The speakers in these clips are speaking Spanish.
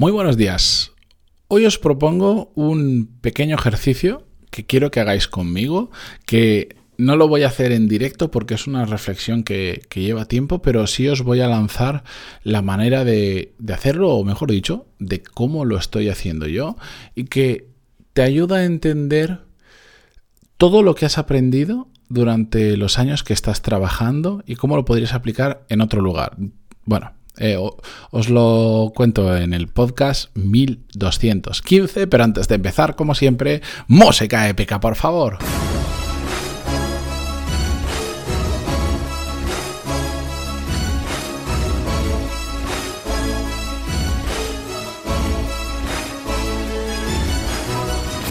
Muy buenos días. Hoy os propongo un pequeño ejercicio que quiero que hagáis conmigo, que no lo voy a hacer en directo porque es una reflexión que, lleva tiempo, pero sí os voy a lanzar la manera de, de hacerlo, o mejor dicho, de cómo lo estoy haciendo yo, y que te ayuda a entender todo lo que has aprendido durante los años que estás trabajando y cómo lo podrías aplicar en otro lugar. Bueno, eh, os lo cuento en el podcast 1215, pero antes de empezar, como siempre, música épica, por favor.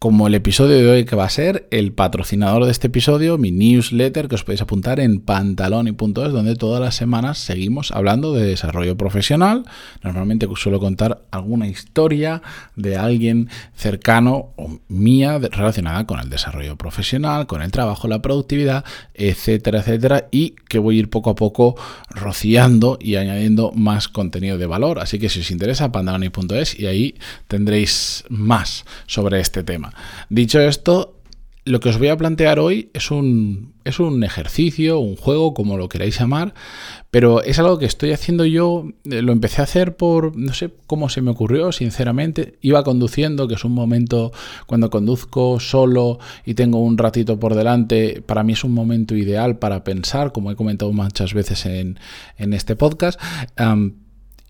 como el episodio de hoy que va a ser el patrocinador de este episodio, mi newsletter que os podéis apuntar en pantaloni.es, donde todas las semanas seguimos hablando de desarrollo profesional. Normalmente suelo contar alguna historia de alguien cercano o mía relacionada con el desarrollo profesional, con el trabajo, la productividad, etcétera, etcétera, y que voy a ir poco a poco rociando y añadiendo más contenido de valor. Así que si os interesa, pantaloni.es y ahí tendréis más sobre este tema. Dicho esto, lo que os voy a plantear hoy es un, es un ejercicio, un juego, como lo queráis llamar, pero es algo que estoy haciendo yo, eh, lo empecé a hacer por, no sé cómo se me ocurrió, sinceramente, iba conduciendo, que es un momento cuando conduzco solo y tengo un ratito por delante, para mí es un momento ideal para pensar, como he comentado muchas veces en, este podcast.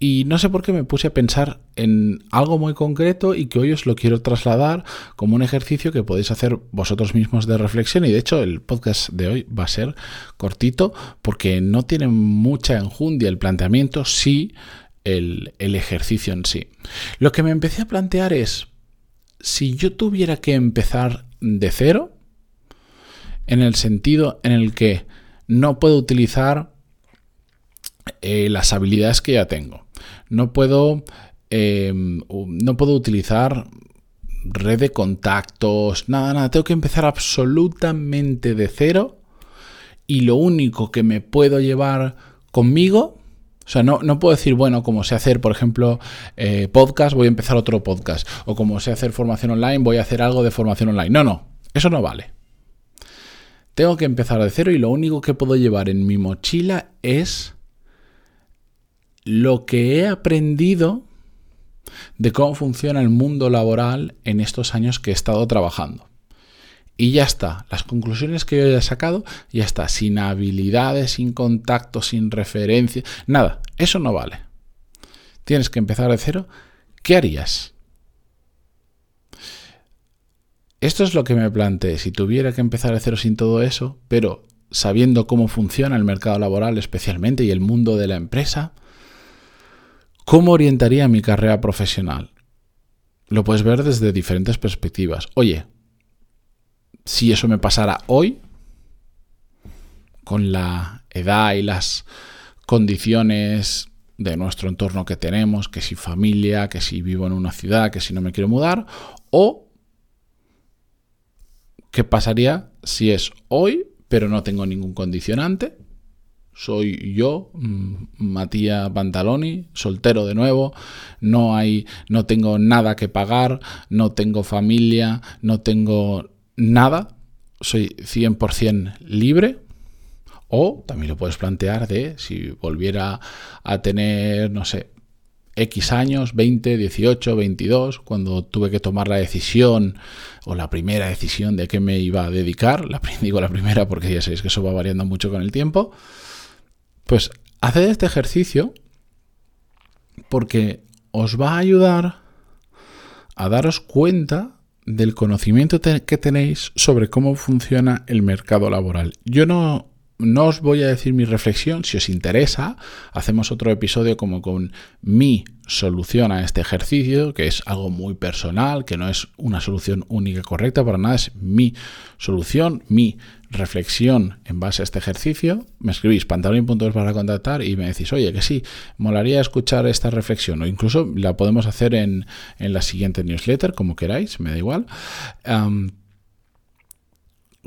Y no sé por qué me puse a pensar en algo muy concreto y que hoy os lo quiero trasladar como un ejercicio que podéis hacer vosotros mismos de reflexión. Y de hecho el podcast de hoy va a ser cortito porque no tiene mucha enjundia el planteamiento, sí el, el ejercicio en sí. Lo que me empecé a plantear es, si yo tuviera que empezar de cero, en el sentido en el que no puedo utilizar eh, las habilidades que ya tengo. No puedo, em, no puedo utilizar red de contactos, nada, nada. Tengo que empezar absolutamente de cero y lo único que me puedo llevar conmigo, o sea, no, no puedo decir, bueno, como sé hacer, por ejemplo, eh, podcast, voy a empezar otro podcast. O como sé hacer formación online, voy a hacer algo de formación online. No, no, eso no vale. Tengo que empezar de cero y lo único que puedo llevar en mi mochila es lo que he aprendido de cómo funciona el mundo laboral en estos años que he estado trabajando. Y ya está, las conclusiones que yo haya sacado, ya está, sin habilidades, sin contacto, sin referencia, nada, eso no vale. Tienes que empezar de cero. ¿Qué harías? Esto es lo que me planteé. Si tuviera que empezar de cero sin todo eso, pero sabiendo cómo funciona el mercado laboral especialmente y el mundo de la empresa, ¿Cómo orientaría mi carrera profesional? Lo puedes ver desde diferentes perspectivas. Oye, si eso me pasara hoy, con la edad y las condiciones de nuestro entorno que tenemos, que si familia, que si vivo en una ciudad, que si no me quiero mudar, o qué pasaría si es hoy, pero no tengo ningún condicionante, soy yo, mm, Matías Pantaloni, soltero de nuevo, no hay, no tengo nada que pagar, no tengo familia, no tengo nada, soy 100% libre. O también lo puedes plantear de si volviera a tener, no sé, X años, 20, 18, 22, cuando tuve que tomar la decisión o la primera decisión de qué me iba a dedicar, la, digo la primera porque ya sabéis que eso va variando mucho con el tiempo, pues haced este ejercicio porque os va a ayudar a daros cuenta del conocimiento que tenéis sobre cómo funciona el mercado laboral. Yo no no os voy a decir mi reflexión, si os interesa, hacemos otro episodio como con mi solución a este ejercicio, que es algo muy personal, que no es una solución única correcta para nada, es mi solución, mi reflexión en base a este ejercicio. Me escribís pantalón.es para contactar y me decís, oye, que sí, molaría escuchar esta reflexión, o incluso la podemos hacer en, la siguiente newsletter, como queráis, me da igual.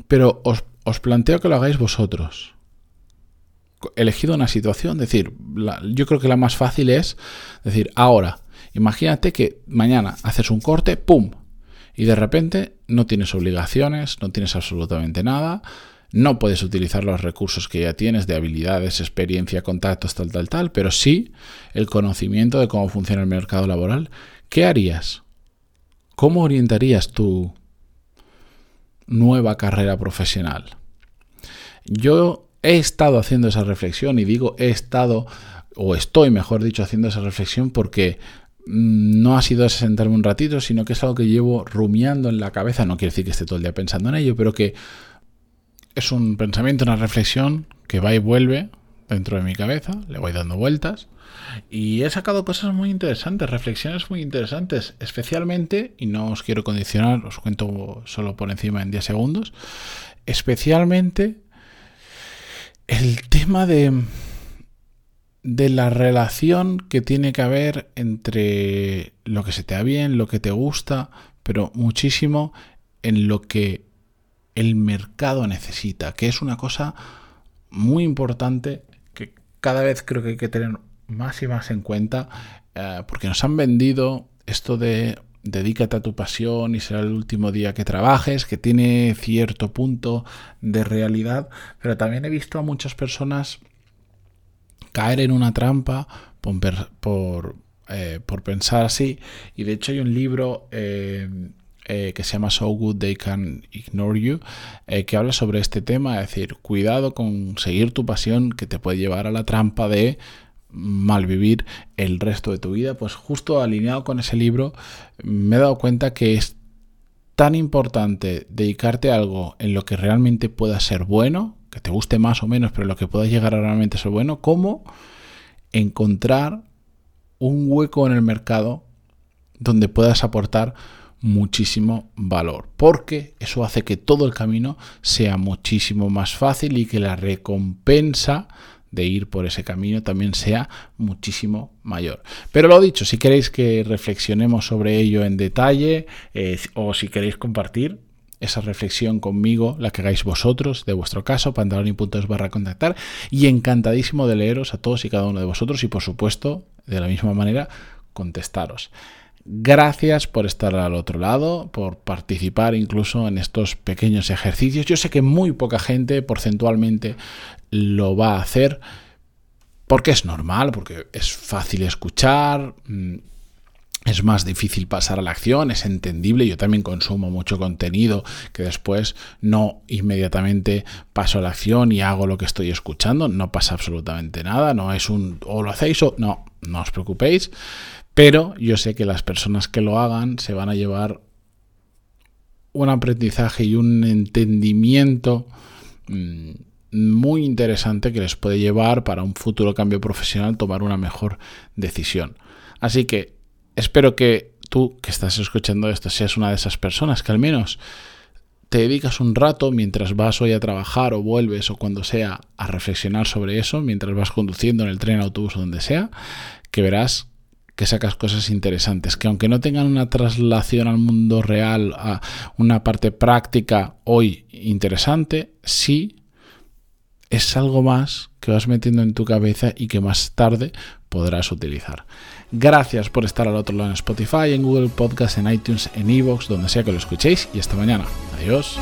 pero os os planteo que lo hagáis vosotros. Elegido una situación, decir, yo creo que la más fácil es decir, ahora, imagínate que mañana haces un corte, ¡pum! Y de repente no tienes obligaciones, no tienes absolutamente nada, no puedes utilizar los recursos que ya tienes de habilidades, experiencia, contactos, tal, tal, tal, pero sí el conocimiento de cómo funciona el mercado laboral. ¿Qué harías? ¿Cómo orientarías tu, nueva carrera profesional. Yo he estado haciendo esa reflexión y digo he estado, o estoy mejor dicho, haciendo esa reflexión porque mm, no ha sido sentarme un ratito, sino que es algo que llevo rumiando en la cabeza. No quiere decir que esté todo el día pensando en ello, pero que es un pensamiento, una reflexión que va y vuelve dentro de mi cabeza, le voy dando vueltas y he sacado cosas muy interesantes, reflexiones muy interesantes, especialmente, y no os quiero condicionar, os cuento solo por encima en 10 segundos, especialmente el tema de, de la relación que tiene que haber entre lo que se te da bien, lo que te gusta, pero muchísimo en lo que el mercado necesita, que es una cosa muy importante que cada vez creo que hay que tener más y más en cuenta eh, porque nos han vendido esto de dedícate a tu pasión y será el último día que trabajes, que tiene cierto punto de realidad, pero también he visto a muchas personas caer en una trampa por, por, eh, pensar así. Y de hecho hay un libro eh, que se llama So Good They Can Ignore You, que habla sobre este tema, es decir, cuidado con seguir tu pasión que te puede llevar a la trampa de malvivir el resto de tu vida, pues justo alineado con ese libro me he dado cuenta que es tan importante dedicarte a algo en lo que realmente pueda ser bueno, que te guste más o menos, pero lo que pueda llegar a realmente ser bueno, como encontrar un hueco en el mercado donde puedas aportar muchísimo valor, porque eso hace que todo el camino sea muchísimo más fácil y que la recompensa de ir por ese camino también sea muchísimo mayor. Pero lo dicho, si queréis que reflexionemos sobre ello en detalle eh, o si queréis compartir esa reflexión conmigo, la que hagáis vosotros, de vuestro caso, pantaloni.es barra contactar, y encantadísimo de leeros a todos y cada uno de vosotros y por supuesto, de la misma manera, contestaros. Gracias por estar al otro lado, por participar incluso en estos pequeños ejercicios. Yo sé que muy poca gente porcentualmente lo va a hacer porque es normal, porque es fácil escuchar, mm, es más difícil pasar a la acción, es entendible. Yo también consumo mucho contenido que después no inmediatamente paso a la acción y hago lo que estoy escuchando. No pasa absolutamente nada, no es un o lo hacéis o no, no os preocupéis. Pero yo sé que las personas que lo hagan se van a llevar un aprendizaje y un entendimiento. Mm, muy interesante que les puede llevar para un futuro cambio profesional tomar una mejor decisión. Así que espero que tú que estás escuchando esto seas una de esas personas que al menos te dedicas un rato mientras vas hoy a trabajar o vuelves o cuando sea a reflexionar sobre eso, mientras vas conduciendo en el tren, autobús o donde sea, que verás que sacas cosas interesantes, que aunque no tengan una traslación al mundo real, a una parte práctica hoy interesante, sí es algo más que vas metiendo en tu cabeza y que más tarde podrás utilizar. Gracias por estar al otro lado en Spotify, en Google Podcast, en iTunes, en Evox, donde sea que lo escuchéis y hasta mañana. Adiós.